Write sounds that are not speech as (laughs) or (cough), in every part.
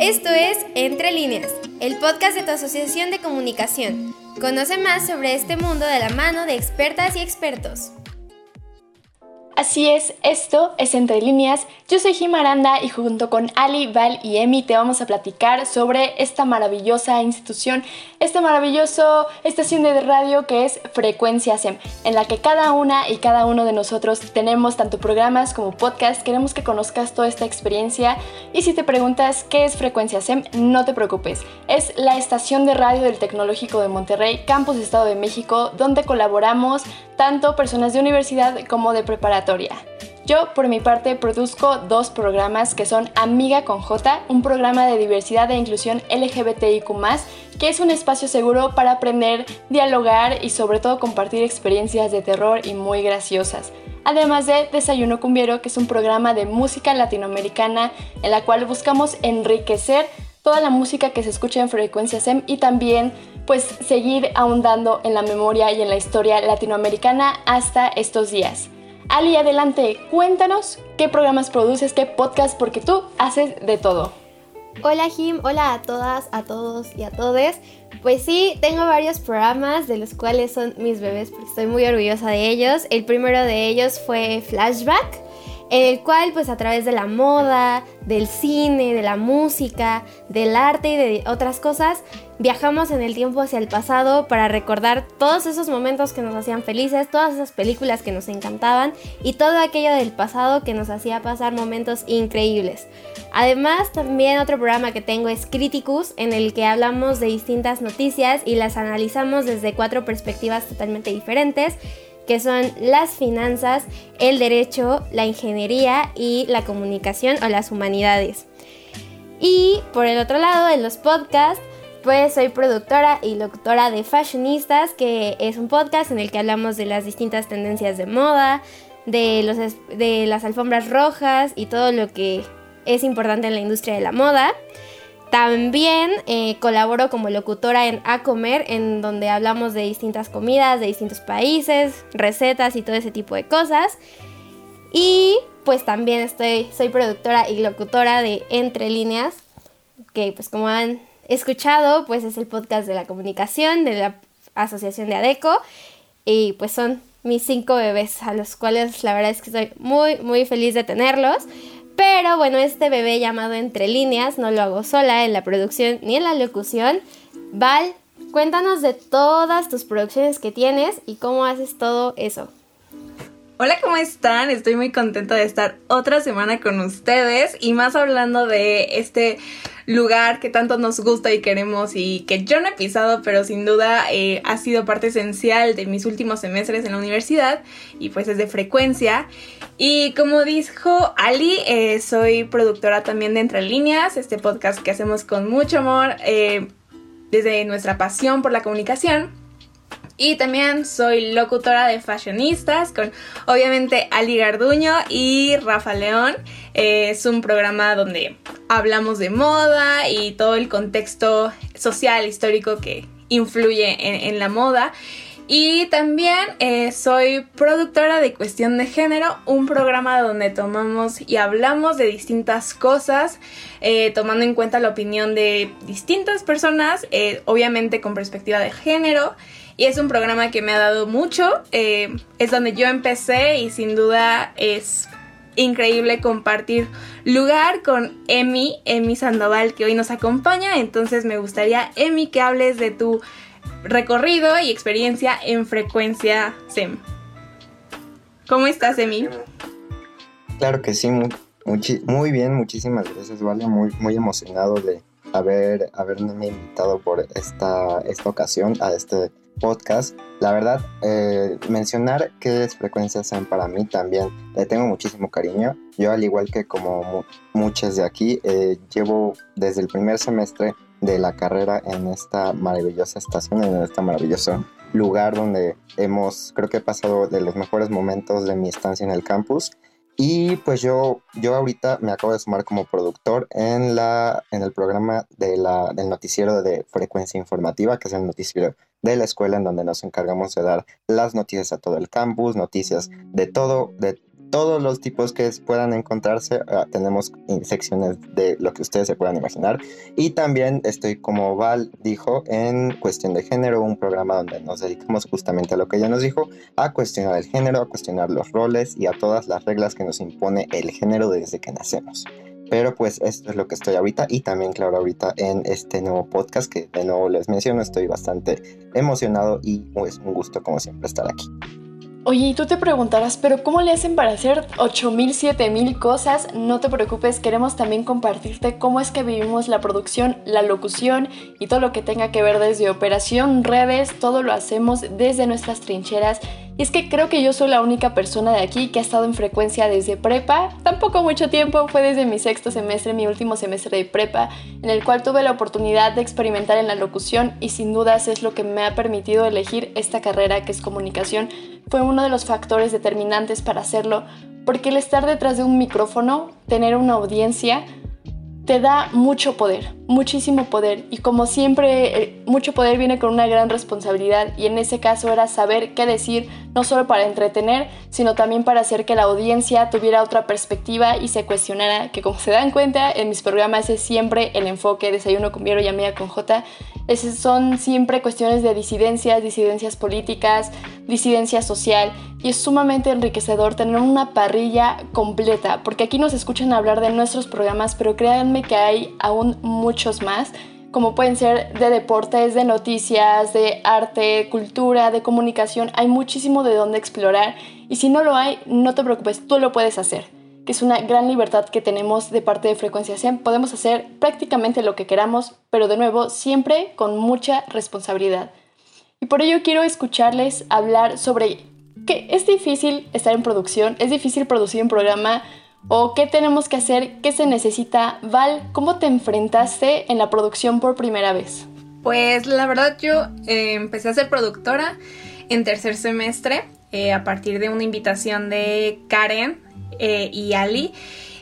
Esto es Entre líneas, el podcast de tu asociación de comunicación. Conoce más sobre este mundo de la mano de expertas y expertos. Así es, esto es Entre Líneas. Yo soy Jim Aranda y junto con Ali, Val y Emi te vamos a platicar sobre esta maravillosa institución, esta maravillosa estación de radio que es Frecuencia SEM, en la que cada una y cada uno de nosotros tenemos tanto programas como podcasts. Queremos que conozcas toda esta experiencia y si te preguntas qué es Frecuencia SEM, no te preocupes. Es la estación de radio del Tecnológico de Monterrey, Campus Estado de México, donde colaboramos tanto personas de universidad como de preparatoria. Yo, por mi parte, produzco dos programas que son Amiga con J, un programa de diversidad e inclusión LGBTIQ, que es un espacio seguro para aprender, dialogar y sobre todo compartir experiencias de terror y muy graciosas. Además de Desayuno Cumbiero, que es un programa de música latinoamericana en la cual buscamos enriquecer toda la música que se escucha en frecuencia SEM y también pues seguir ahondando en la memoria y en la historia latinoamericana hasta estos días. Ali, adelante, cuéntanos qué programas produces, qué podcast, porque tú haces de todo. Hola Jim, hola a todas, a todos y a todes. Pues sí, tengo varios programas de los cuales son mis bebés porque estoy muy orgullosa de ellos. El primero de ellos fue Flashback, el cual pues a través de la moda, del cine, de la música, del arte y de otras cosas, viajamos en el tiempo hacia el pasado para recordar todos esos momentos que nos hacían felices, todas esas películas que nos encantaban y todo aquello del pasado que nos hacía pasar momentos increíbles. Además, también otro programa que tengo es Criticus, en el que hablamos de distintas noticias y las analizamos desde cuatro perspectivas totalmente diferentes que son las finanzas, el derecho, la ingeniería y la comunicación o las humanidades. Y por el otro lado, en los podcasts, pues soy productora y locutora de Fashionistas, que es un podcast en el que hablamos de las distintas tendencias de moda, de, los, de las alfombras rojas y todo lo que es importante en la industria de la moda. También eh, colaboro como locutora en A Comer, en donde hablamos de distintas comidas de distintos países, recetas y todo ese tipo de cosas. Y pues también estoy, soy productora y locutora de Entre Líneas, que pues como han escuchado, pues es el podcast de la comunicación de la Asociación de ADECO. Y pues son mis cinco bebés, a los cuales la verdad es que estoy muy, muy feliz de tenerlos. Pero bueno, este bebé llamado Entre Líneas no lo hago sola en la producción ni en la locución. Val, cuéntanos de todas tus producciones que tienes y cómo haces todo eso. Hola, ¿cómo están? Estoy muy contenta de estar otra semana con ustedes y más hablando de este lugar que tanto nos gusta y queremos y que yo no he pisado, pero sin duda eh, ha sido parte esencial de mis últimos semestres en la universidad y pues es de frecuencia. Y como dijo Ali, eh, soy productora también de Entre Líneas, este podcast que hacemos con mucho amor eh, desde nuestra pasión por la comunicación. Y también soy locutora de Fashionistas con obviamente Ali Garduño y Rafa León. es un programa donde hablamos de moda y todo el contexto social, histórico que influye en, la moda. Y también eh, soy productora de Cuestión de Género, un programa donde tomamos y hablamos de distintas cosas, eh, tomando en cuenta la opinión de distintas personas, eh, obviamente con perspectiva de género. Y es un programa que me ha dado mucho. Eh, es donde yo empecé y sin duda es increíble compartir lugar con Emi, Emi Sandoval, que hoy nos acompaña. Entonces me gustaría, Emi, que hables de tu recorrido y experiencia en frecuencia SEM. ¿Cómo estás, Emi? Claro que sí, muy, bien, muchísimas gracias, Vale. Muy, muy emocionado de haber, haberme invitado por esta ocasión a este podcast. La verdad, eh, mencionar que es Frecuencia Zen para mí también le tengo muchísimo cariño. Yo, al igual que como muchas de aquí, eh, llevo desde el primer semestre de la carrera en esta maravillosa estación, en este maravilloso lugar donde hemos, creo que he pasado de los mejores momentos de mi estancia en el campus. Y pues yo, yo ahorita me acabo de sumar como productor en, la, en el programa de la, del noticiero de frecuencia informativa, que es el noticiero de la escuela en donde nos encargamos de dar las noticias a todo el campus, noticias de todo, de todos los tipos que puedan encontrarse. Ah, tenemos secciones de lo que ustedes se puedan imaginar. Y también estoy, como Val dijo, en cuestión de género, un programa donde nos dedicamos justamente a lo que ella nos dijo, a cuestionar el género, a cuestionar los roles y a todas las reglas que nos impone el género desde que nacemos. Pero pues esto es lo que estoy ahorita y también claro ahorita en este nuevo podcast que de nuevo les menciono, estoy bastante emocionado y es pues, un gusto como siempre estar aquí. Oye, y tú te preguntarás, pero ¿cómo le hacen para hacer 8000, 7000 cosas? No te preocupes, queremos también compartirte cómo es que vivimos la producción, la locución y todo lo que tenga que ver desde operación, redes, todo lo hacemos desde nuestras trincheras y es que creo que yo soy la única persona de aquí que ha estado en frecuencia desde prepa. Tampoco mucho tiempo, fue desde mi sexto semestre, mi último semestre de prepa, en el cual tuve la oportunidad de experimentar en la locución y sin dudas es lo que me ha permitido elegir esta carrera que es comunicación. Fue uno de los factores determinantes para hacerlo, porque el estar detrás de un micrófono, tener una audiencia, te da mucho poder, muchísimo poder. Y como siempre, eh, mucho poder viene con una gran responsabilidad. Y en ese caso era saber qué decir, no solo para entretener, sino también para hacer que la audiencia tuviera otra perspectiva y se cuestionara, que como se dan cuenta, en mis programas es siempre el enfoque, desayuno con Viero y amiga con J, son siempre cuestiones de disidencias, disidencias políticas, disidencia social y es sumamente enriquecedor tener una parrilla completa, porque aquí nos escuchan hablar de nuestros programas, pero créanme que hay aún muchos más como pueden ser de deportes, de noticias, de arte, cultura, de comunicación. Hay muchísimo de dónde explorar y si no lo hay, no te preocupes, tú lo puedes hacer, que es una gran libertad que tenemos de parte de Frecuencia 100. Podemos hacer prácticamente lo que queramos, pero de nuevo, siempre con mucha responsabilidad. Y por ello quiero escucharles hablar sobre que es difícil estar en producción, es difícil producir un programa ¿O qué tenemos que hacer? ¿Qué se necesita? Val, ¿cómo te enfrentaste en la producción por primera vez? Pues la verdad yo eh, empecé a ser productora en tercer semestre eh, a partir de una invitación de Karen eh, y Ali.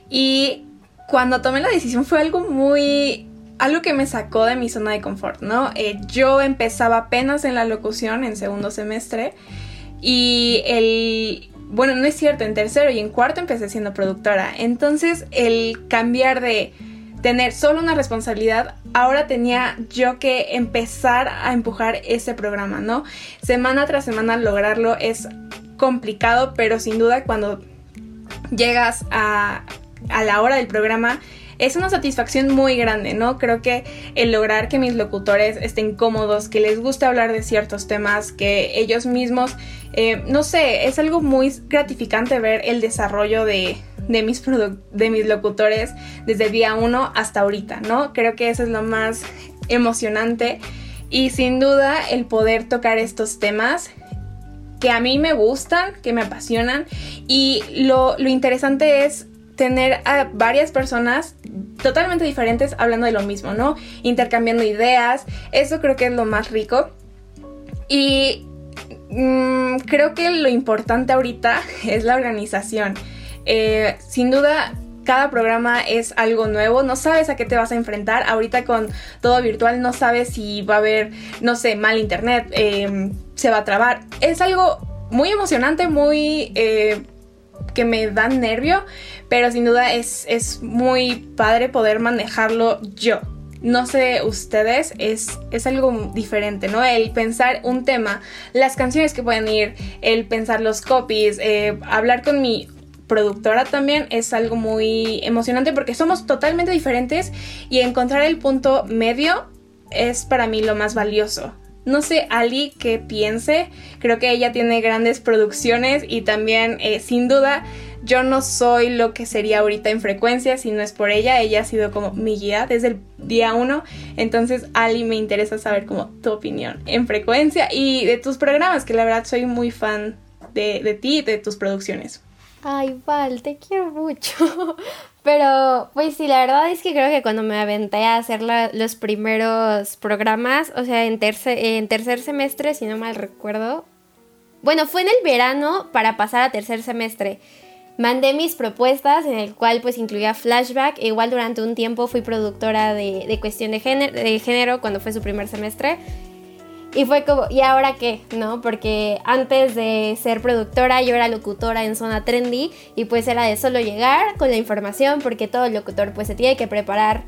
Y cuando tomé la decisión fue algo muy... algo que me sacó de mi zona de confort, ¿no? yo empezaba apenas en la locución en segundo semestre y el bueno, no es cierto, en tercero y en cuarto empecé siendo productora. Entonces el cambiar de tener solo una responsabilidad, ahora tenía yo que empezar a empujar ese programa, ¿no? Semana tras semana lograrlo es complicado, pero sin duda cuando llegas a, a la hora del programa, es una satisfacción muy grande, ¿no? Creo que el lograr que mis locutores estén cómodos, que les guste hablar de ciertos temas, que ellos mismos, eh, no sé, es algo muy gratificante ver el desarrollo de, mis, de mis locutores desde día uno hasta ahorita, ¿no? Creo que eso es lo más emocionante y sin duda el poder tocar estos temas que a mí me gustan, que me apasionan y lo, lo interesante es tener a varias personas totalmente diferentes hablando de lo mismo, ¿no? Intercambiando ideas, eso creo que es lo más rico. Y mm, creo que lo importante ahorita (laughs) es la organización. Eh, sin duda, cada programa es algo nuevo, no sabes a qué te vas a enfrentar. Ahorita con todo virtual no sabes si va a haber, no sé, mal internet, em, se va a trabar. Es algo muy emocionante, muy... Eh, que me dan nervio, pero sin duda es, es muy padre poder manejarlo yo. No sé ustedes, es, es algo diferente, ¿no? El pensar un tema, las canciones que pueden ir, el pensar los copies, eh, hablar con mi productora también es algo muy emocionante porque somos totalmente diferentes y encontrar el punto medio es para mí lo más valioso. No sé, Ali, qué piense. Creo que ella tiene grandes producciones y también, eh, sin duda, yo no soy lo que sería ahorita en frecuencia si no es por ella. Ella ha sido como mi guía desde el día uno. Entonces, Ali, me interesa saber como tu opinión en frecuencia y de tus programas, que la verdad soy muy fan de, de ti y de tus producciones. Ay, Val, te quiero mucho. Pero, pues sí, la verdad es que creo que cuando me aventé a hacer los primeros programas, o sea, en tercer, en tercer semestre, si no mal recuerdo. Bueno, fue en el verano para pasar a tercer semestre. Mandé mis propuestas, en el cual pues incluía flashback. E igual durante un tiempo fui productora de, de cuestión de género, de género cuando fue su primer semestre. Y fue como, ¿y ahora qué? ¿No? Porque antes de ser productora yo era locutora en Zona Trendy y pues era de solo llegar con la información porque todo locutor pues se tiene que preparar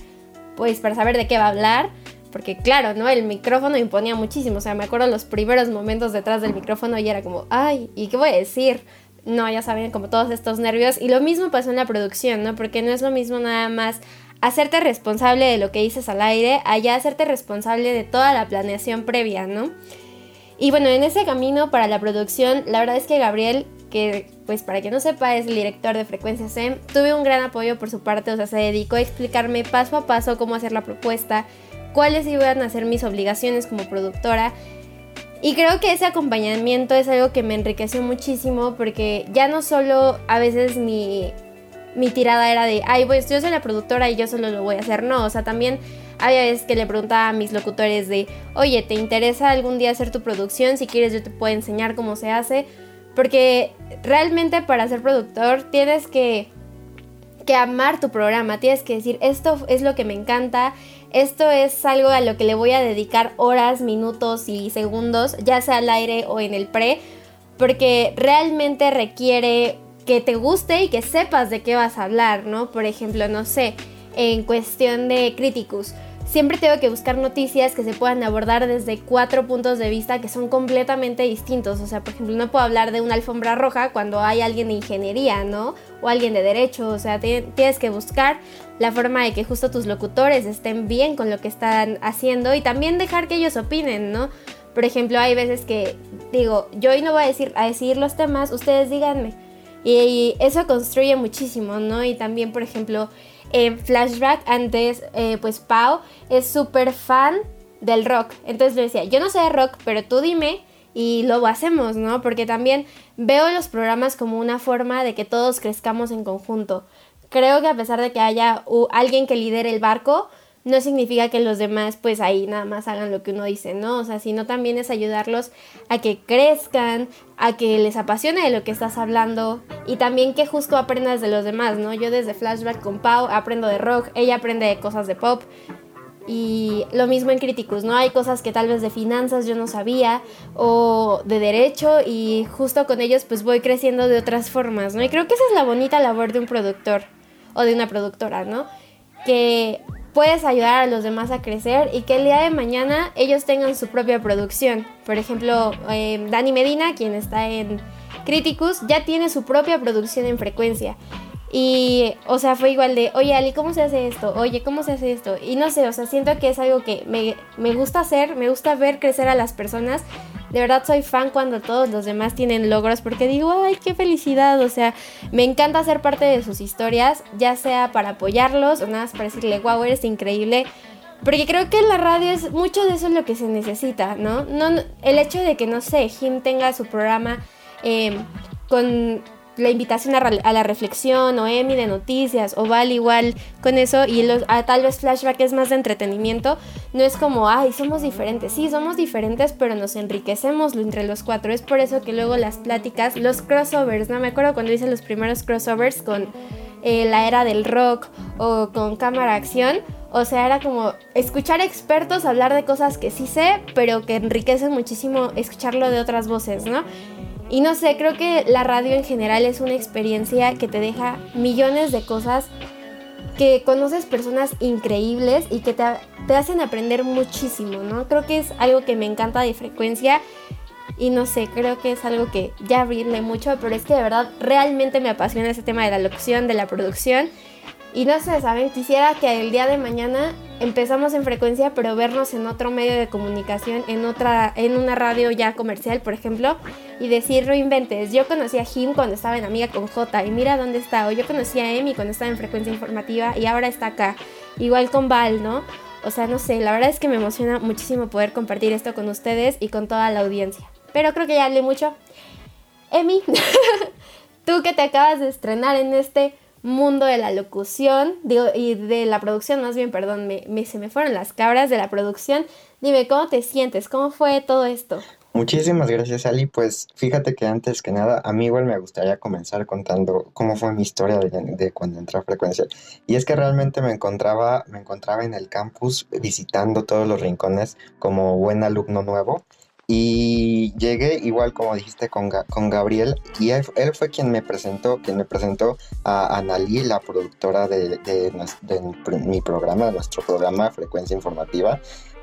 pues para saber de qué va a hablar. Porque claro, ¿no? El micrófono imponía muchísimo. O sea, me acuerdo los primeros momentos detrás del micrófono y era como, ay, ¿y qué voy a decir? No, ya saben, como todos estos nervios. Y lo mismo pasó en la producción, ¿no? Porque no es lo mismo nada más hacerte responsable de lo que dices al aire, allá hacerte responsable de toda la planeación previa, ¿no? Y bueno, en ese camino para la producción, la verdad es que Gabriel, que pues para que no sepa es el director de Frecuencia SEM, tuve un gran apoyo por su parte, o sea, se dedicó a explicarme paso a paso cómo hacer la propuesta, cuáles iban a ser mis obligaciones como productora. Y creo que ese acompañamiento es algo que me enriqueció muchísimo porque ya no solo a veces mi mi tirada era de, ay, pues yo soy la productora y yo solo lo voy a hacer. No, o sea, también había veces que le preguntaba a mis locutores de, oye, ¿te interesa algún día hacer tu producción? Si quieres yo te puedo enseñar cómo se hace. Porque realmente para ser productor tienes que, que amar tu programa, tienes que decir, esto es lo que me encanta, esto es algo a lo que le voy a dedicar horas, minutos y segundos, ya sea al aire o en el pre, porque realmente requiere que te guste y que sepas de qué vas a hablar, ¿no? Por ejemplo, no sé, en cuestión de críticos. Siempre tengo que buscar noticias que se puedan abordar desde cuatro puntos de vista que son completamente distintos. O sea, por ejemplo, no puedo hablar de una alfombra roja cuando hay alguien de ingeniería, ¿no? O alguien de derecho. O sea, tienes que buscar la forma de que justo tus locutores estén bien con lo que están haciendo y también dejar que ellos opinen, ¿no? Por ejemplo, hay veces que digo, yo hoy no voy a decir, a decir los temas, ustedes díganme. Y eso construye muchísimo, ¿no? Y también, por ejemplo, en Flashback, antes, eh, pues Pau es súper fan del rock. Entonces le decía, yo no sé de rock, pero tú dime y lo hacemos, ¿no? Porque también veo los programas como una forma de que todos crezcamos en conjunto. Creo que a pesar de que haya alguien que lidere el barco, no significa que los demás pues ahí nada más hagan lo que uno dice, ¿no? O sea, sino también es ayudarlos a que crezcan, a que les apasione lo que estás hablando y también que justo aprendas de los demás, ¿no? Yo desde Flashback con Pau aprendo de rock, ella aprende de cosas de pop y lo mismo en Críticos, ¿no? Hay cosas que tal vez de finanzas yo no sabía o de derecho y justo con ellos pues voy creciendo de otras formas, ¿no? Y creo que esa es la bonita labor de un productor o de una productora, ¿no? Que puedes ayudar a los demás a crecer y que el día de mañana ellos tengan su propia producción. Por ejemplo, eh, Dani Medina, quien está en Criticus, ya tiene su propia producción en frecuencia. Y, o sea, fue igual de, oye, Ali, ¿cómo se hace esto? Oye, ¿cómo se hace esto? Y no sé, o sea, siento que es algo que me, me gusta hacer, me gusta ver crecer a las personas de verdad soy fan cuando todos los demás tienen logros porque digo, ay, qué felicidad. O sea, me encanta ser parte de sus historias, ya sea para apoyarlos o nada más para decirle, wow, eres increíble. Porque creo que en la radio es mucho de eso lo que se necesita, ¿no? no el hecho de que, no sé, Jim tenga su programa eh, con la invitación a, la reflexión o Emi de noticias o Val igual con eso y los, tal vez Flashback es más de entretenimiento, no es como, ay, somos diferentes, sí, somos diferentes, pero nos enriquecemos entre los cuatro, es por eso que luego las pláticas, los crossovers, ¿no? Me acuerdo cuando hice los primeros crossovers con eh, la era del rock o con cámara acción, o sea, era como escuchar expertos hablar de cosas que sí sé, pero que enriquecen muchísimo escucharlo de otras voces, ¿no? Y no sé, creo que la radio en general es una experiencia que te deja millones de cosas, que conoces personas increíbles y que te, te hacen aprender muchísimo, ¿no? Creo que es algo que me encanta de frecuencia y no sé, creo que es algo que ya brinde mucho, pero es que de verdad realmente me apasiona ese tema de la locución, de la producción y no sé, ¿saben? Quisiera que el día de mañana empezamos en frecuencia, pero vernos en otro medio de comunicación, en otra, en una radio ya comercial, por ejemplo, y decir, reinventes. Yo conocí a Jim cuando estaba en Amiga con J y mira dónde está. O yo conocí a Emi cuando estaba en frecuencia informativa y ahora está acá. Igual con Val, ¿no? O sea, no sé, la verdad es que me emociona muchísimo poder compartir esto con ustedes y con toda la audiencia. Pero creo que ya hablé mucho. Emi, (laughs) tú que te acabas de estrenar en este mundo de la locución, digo, y de la producción, más bien, perdón, me, se me fueron las cabras de la producción. Dime, ¿cómo te sientes? ¿Cómo fue todo esto? Muchísimas gracias, Ali. Pues fíjate que antes que nada, a mí igual me gustaría comenzar contando cómo fue mi historia de, cuando entré a frecuencia. Y es que realmente me encontraba, me encontraba en el campus visitando todos los rincones como buen alumno nuevo. Y llegué igual como dijiste con, con Gabriel y él, fue quien me presentó, quien me presentó a Analí, la productora de, de, de mi programa, de nuestro programa Frecuencia Informativa.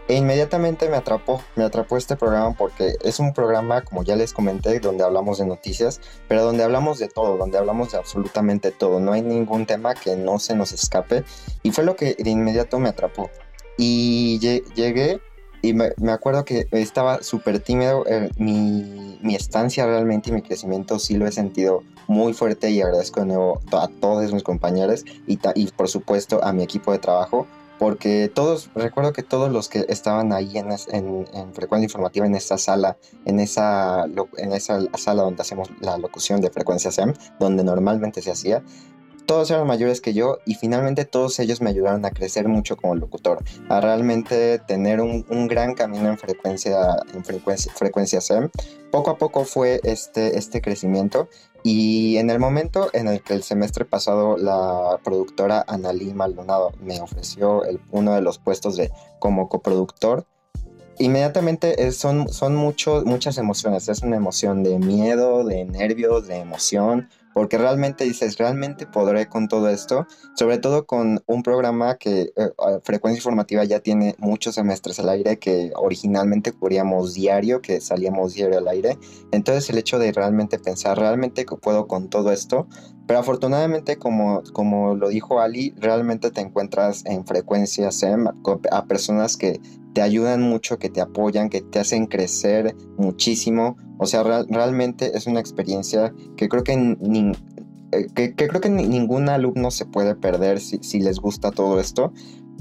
E inmediatamente me atrapó, me atrapó este programa porque es un programa, como ya les comenté, donde hablamos de noticias, pero donde hablamos de todo, donde hablamos de absolutamente todo. No hay ningún tema que no se nos escape. Y fue lo que de inmediato me atrapó. Y llegué y me, acuerdo que estaba súper tímido. Eh, mi, mi, estancia realmente y mi crecimiento sí lo he sentido muy fuerte y agradezco de nuevo a todos mis compañeros y, y por supuesto a mi equipo de trabajo porque todos, recuerdo que todos los que estaban ahí en, en, frecuencia informativa, en esa sala, en esa, en esa sala donde hacemos la locución de frecuencia SEM, donde normalmente se hacía, todos eran mayores que yo y finalmente todos ellos me ayudaron a crecer mucho como locutor, a realmente tener un, un gran camino en frecuencia, en frecuencia, frecuencia SEM. Poco a poco fue este, este crecimiento y en el momento en el que el semestre pasado la productora Analí Maldonado me ofreció el, uno de los puestos de como coproductor, inmediatamente son, son mucho, muchas emociones. Es una emoción de miedo, de nervios, de emoción, porque realmente dices, realmente podré con todo esto, sobre todo con un programa que eh, Frecuencia Informativa ya tiene muchos semestres al aire, que originalmente cubríamos diario, que salíamos diario al aire. Entonces el hecho de realmente pensar, realmente puedo con todo esto, pero afortunadamente como, como lo dijo Ali, realmente te encuentras en Frecuencia SEM a personas que te ayudan mucho, que te apoyan, que te hacen crecer muchísimo. O sea, realmente es una experiencia que creo que, eh, que, creo que ningún alumno se puede perder si, si les gusta todo esto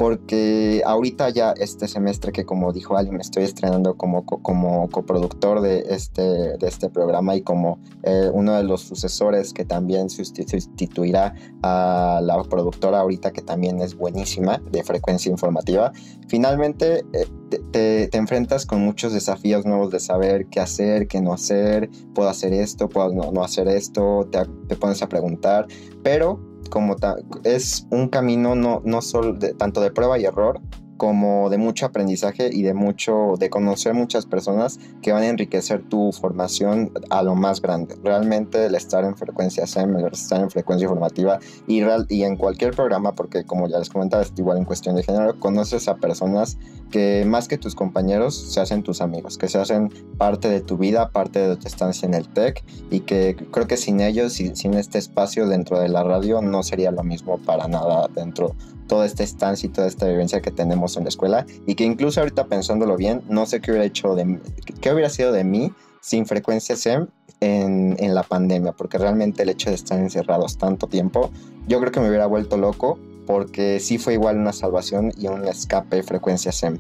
porque ahorita ya este semestre que como dijo Ali me estoy estrenando como, como coproductor de este, de este programa y como eh, uno de los sucesores que también sustituirá a la productora ahorita que también es buenísima de frecuencia informativa. Finalmente eh, te, te, enfrentas con muchos desafíos nuevos de saber qué hacer, qué no hacer, puedo hacer esto, puedo no, no hacer esto, te, te pones a preguntar, pero como es un camino no, no solo de, tanto de prueba y error, como de mucho aprendizaje y de mucho, de conocer muchas personas que van a enriquecer tu formación a lo más grande. Realmente el estar en frecuencia SEM, el estar en frecuencia informativa y, real, y en cualquier programa, porque como ya les comentaba, es igual en cuestión de género, conoces a personas que más que tus compañeros se hacen tus amigos, que se hacen parte de tu vida, parte de tu estancia en el TEC y que creo que sin ellos, sin, sin este espacio dentro de la radio, no sería lo mismo para nada dentro toda esta estancia y toda esta vivencia que tenemos en la escuela y que incluso ahorita pensándolo bien, no sé qué hubiera hecho de qué hubiera sido de mí sin frecuencia SEM en, en la pandemia, porque realmente el hecho de estar encerrados tanto tiempo, yo creo que me hubiera vuelto loco porque sí fue igual una salvación y un escape frecuencia SEM.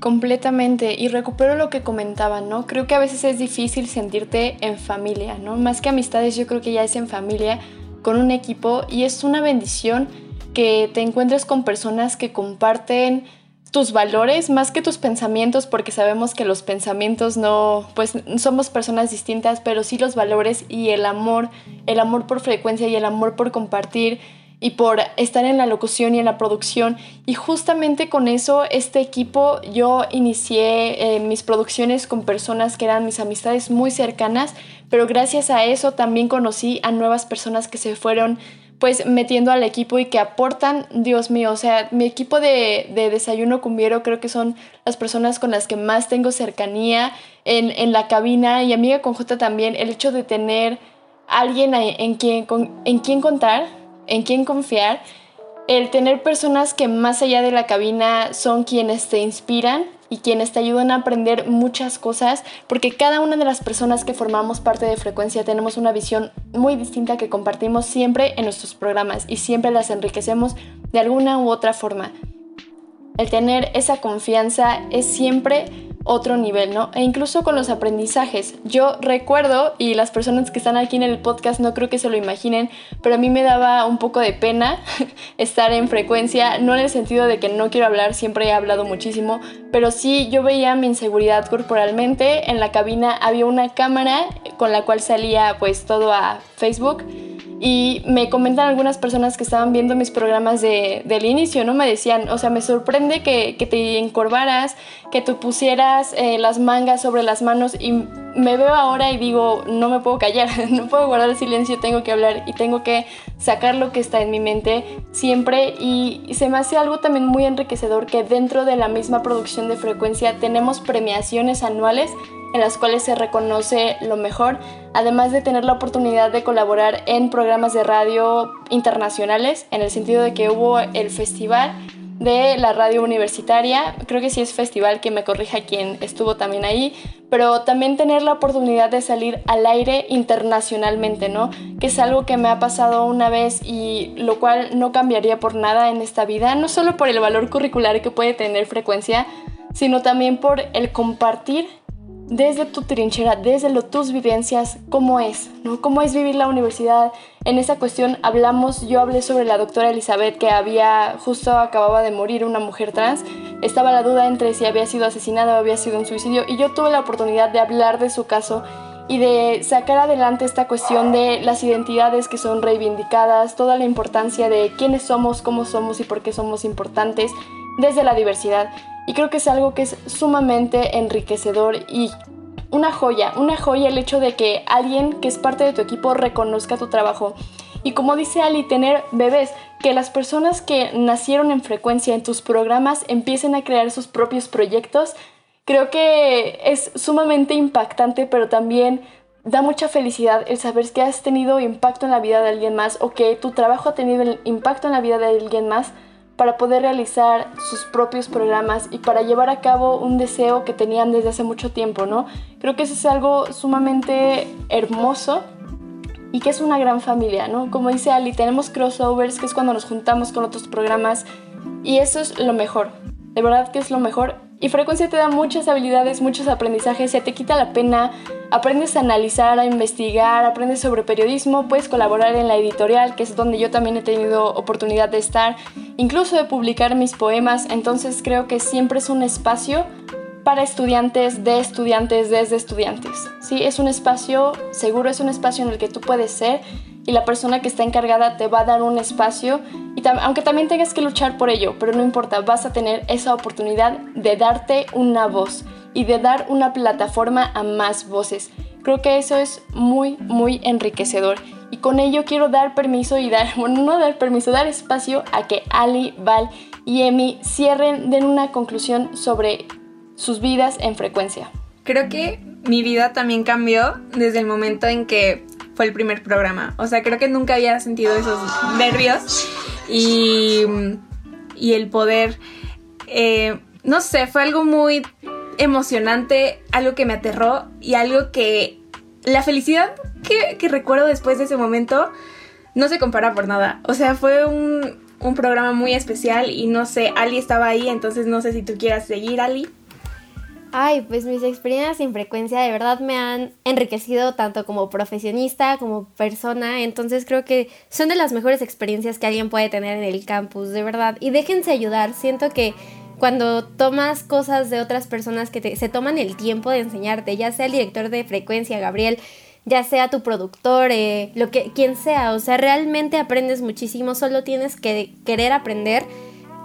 Completamente, y recupero lo que comentaban, ¿no? Creo que a veces es difícil sentirte en familia, ¿no? Más que amistades, yo creo que ya es en familia, con un equipo y es una bendición que te encuentres con personas que comparten tus valores más que tus pensamientos, porque sabemos que los pensamientos no, pues somos personas distintas, pero sí los valores y el amor, el amor por frecuencia y el amor por compartir y por estar en la locución y en la producción. Y justamente con eso, este equipo, yo inicié eh, mis producciones con personas que eran mis amistades muy cercanas, pero gracias a eso también conocí a nuevas personas que se fueron pues metiendo al equipo y que aportan, Dios mío, o sea, mi equipo de, de desayuno cumbiero creo que son las personas con las que más tengo cercanía en, en la cabina y amiga conjunta también, el hecho de tener alguien en quien, en quien contar, en quién confiar, el tener personas que más allá de la cabina son quienes te inspiran y quienes te ayudan a aprender muchas cosas, porque cada una de las personas que formamos parte de Frecuencia tenemos una visión muy distinta que compartimos siempre en nuestros programas y siempre las enriquecemos de alguna u otra forma. El tener esa confianza es siempre otro nivel, ¿no? E incluso con los aprendizajes. Yo recuerdo, y las personas que están aquí en el podcast no creo que se lo imaginen, pero a mí me daba un poco de pena (laughs) estar en frecuencia, no en el sentido de que no quiero hablar, siempre he hablado muchísimo, pero sí yo veía mi inseguridad corporalmente. En la cabina había una cámara con la cual salía pues todo a Facebook y me comentan algunas personas que estaban viendo mis programas de, del inicio, ¿no? Me decían, o sea, me sorprende que, que te encorvaras, que tú pusieras eh, las mangas sobre las manos y me veo ahora y digo, no me puedo callar, (laughs) no puedo guardar el silencio, tengo que hablar y tengo que sacar lo que está en mi mente siempre y se me hace algo también muy enriquecedor que dentro de la misma producción de frecuencia tenemos premiaciones anuales en las cuales se reconoce lo mejor, además de tener la oportunidad de colaborar en programas de radio internacionales, en el sentido de que hubo el festival de la radio universitaria, creo que sí es festival, que me corrija quien estuvo también ahí, pero también tener la oportunidad de salir al aire internacionalmente, ¿no? Que es algo que me ha pasado una vez y lo cual no cambiaría por nada en esta vida, no solo por el valor curricular que puede tener frecuencia, sino también por el compartir desde tu trinchera, desde lo, tus vivencias, cómo es, ¿no? Cómo es vivir la universidad. En esa cuestión hablamos, yo hablé sobre la doctora Elizabeth que había, justo acababa de morir una mujer trans. Estaba la duda entre si había sido asesinada o había sido un suicidio y yo tuve la oportunidad de hablar de su caso y de sacar adelante esta cuestión de las identidades que son reivindicadas, toda la importancia de quiénes somos, cómo somos y por qué somos importantes desde la diversidad. Y creo que es algo que es sumamente enriquecedor y una joya, una joya el hecho de que alguien que es parte de tu equipo reconozca tu trabajo. Y como dice Ali, tener bebés, que las personas que nacieron en frecuencia en tus programas empiecen a crear sus propios proyectos, creo que es sumamente impactante, pero también da mucha felicidad el saber que has tenido impacto en la vida de alguien más o que tu trabajo ha tenido impacto en la vida de alguien más para poder realizar sus propios programas y para llevar a cabo un deseo que tenían desde hace mucho tiempo, ¿no? Creo que eso es algo sumamente hermoso y que es una gran familia, ¿no? Como dice Ali, tenemos crossovers, que es cuando nos juntamos con otros programas y eso es lo mejor, de verdad que es lo mejor y frecuencia te da muchas habilidades, muchos aprendizajes, se te quita la pena, aprendes a analizar, a investigar, aprendes sobre periodismo, puedes colaborar en la editorial, que es donde yo también he tenido oportunidad de estar, incluso de publicar mis poemas, entonces creo que siempre es un espacio para estudiantes, de estudiantes, desde estudiantes. Sí, es un espacio seguro, es un espacio en el que tú puedes ser y la persona que está encargada te va a dar un espacio y aunque también tengas que luchar por ello, pero no importa, vas a tener esa oportunidad de darte una voz y de dar una plataforma a más voces. Creo que eso es muy, muy enriquecedor. Y con ello quiero dar permiso y dar, (laughs) bueno, no dar permiso, dar espacio a que Ali, Val y Emi cierren, den una conclusión sobre sus vidas en frecuencia. Creo que mi vida también cambió desde el momento en que fue el primer programa. O sea, creo que nunca había sentido esos nervios y, y el poder, eh, no sé, fue algo muy emocionante, algo que me aterró y algo que la felicidad que, que recuerdo después de ese momento no se compara por nada. O sea, fue un, un programa muy especial y no sé, Ali estaba ahí, entonces no sé si tú quieras seguir, Ali. Ay, pues mis experiencias sin frecuencia de verdad me han enriquecido tanto como profesionista como persona, entonces creo que son de las mejores experiencias que alguien puede tener en el campus, de verdad. Y déjense ayudar, siento que cuando tomas cosas de otras personas que se toman el tiempo de enseñarte, ya sea el director de frecuencia, Gabriel, ya sea tu productor, eh, lo que quien sea, o sea, realmente aprendes muchísimo, solo tienes que querer aprender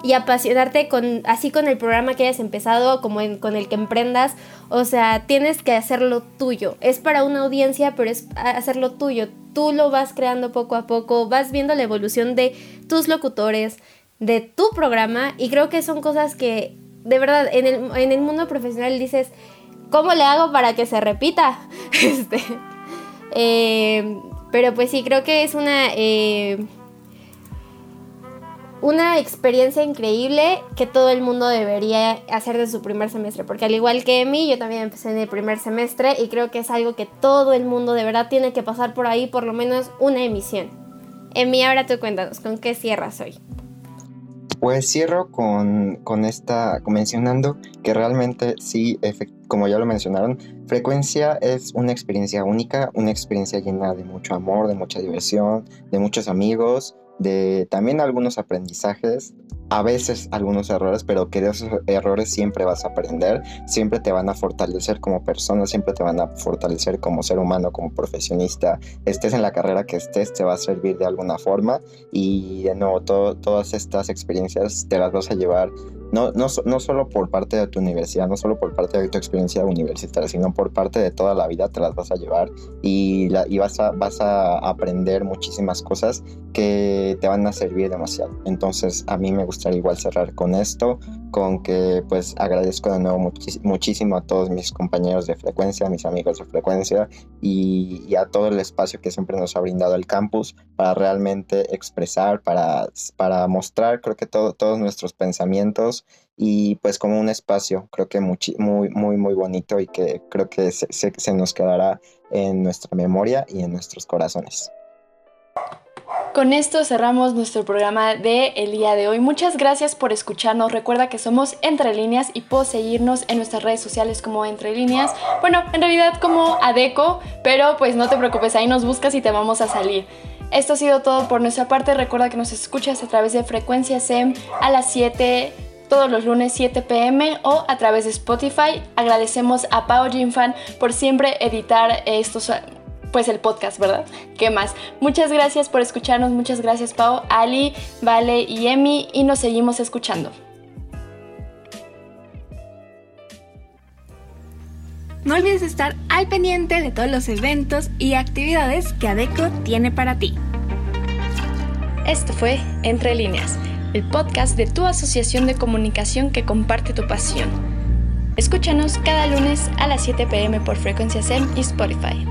y apasionarte con así con el programa que hayas empezado como con el que emprendas o sea tienes que hacerlo tuyo. Es para una audiencia pero es hacerlo tuyo. Tú lo vas creando poco a poco vas viendo la evolución de tus locutores de tu programa y creo que son cosas que de verdad en el, en el mundo profesional dices cómo le hago para que se repita (laughs) este eh, pero pues sí creo que es una eh, una experiencia increíble que todo el mundo debería hacer de su primer semestre, porque al igual que mí, yo también empecé en el primer semestre y creo que es algo que todo el mundo de verdad tiene que pasar por ahí por lo menos una emisión. Emi, ahora tú cuéntanos, ¿con qué cierras hoy? Pues cierro con, con esta, mencionando que realmente sí, como ya lo mencionaron, frecuencia es una experiencia única, una experiencia llena de mucho amor, de mucha diversión, de muchos amigos, de también algunos aprendizajes, a veces algunos errores, pero que de esos errores siempre vas a aprender, siempre te van a fortalecer como persona, siempre te van a fortalecer como ser humano, como profesionista, estés en la carrera que estés, te va a servir de alguna forma y de nuevo, todas estas experiencias te las vas a llevar no, no, no, solo por parte de tu universidad, no solo por parte de tu experiencia universitaria, sino por parte de toda la vida te las vas a llevar y, la, y vas, a, vas a aprender muchísimas cosas que te van a servir demasiado. Entonces a mí me gustaría igual cerrar con esto, con que pues agradezco de nuevo muchísimo a todos mis compañeros de frecuencia, a mis amigos de frecuencia y, a todo el espacio que siempre nos ha brindado el campus para realmente expresar, para, para mostrar creo que todo, todos nuestros pensamientos y pues como un espacio creo que muy, muy, muy, muy bonito y que creo que se, se, nos quedará en nuestra memoria y en nuestros corazones. Con esto cerramos nuestro programa de el día de hoy. Muchas gracias por escucharnos. Recuerda que somos Entre Líneas y puedes seguirnos en nuestras redes sociales como Entre Líneas. Bueno, en realidad como Adeco, pero pues no te preocupes, ahí nos buscas y te vamos a salir. Esto ha sido todo por nuestra parte. Recuerda que nos escuchas a través de Frecuencia SEM a las 7 todos los lunes 7 pm o a través de Spotify. Agradecemos a Pao Jinfan por siempre editar estos pues el podcast, ¿verdad? ¿Qué más? Muchas gracias por escucharnos, muchas gracias Pau, Ali, Vale y Emi y nos seguimos escuchando. No olvides estar al pendiente de todos los eventos y actividades que ADECO tiene para ti. Esto fue Entre Líneas el podcast de tu asociación de comunicación que comparte tu pasión. Escúchanos cada lunes a las 7 pm por Frecuencia SEM y Spotify.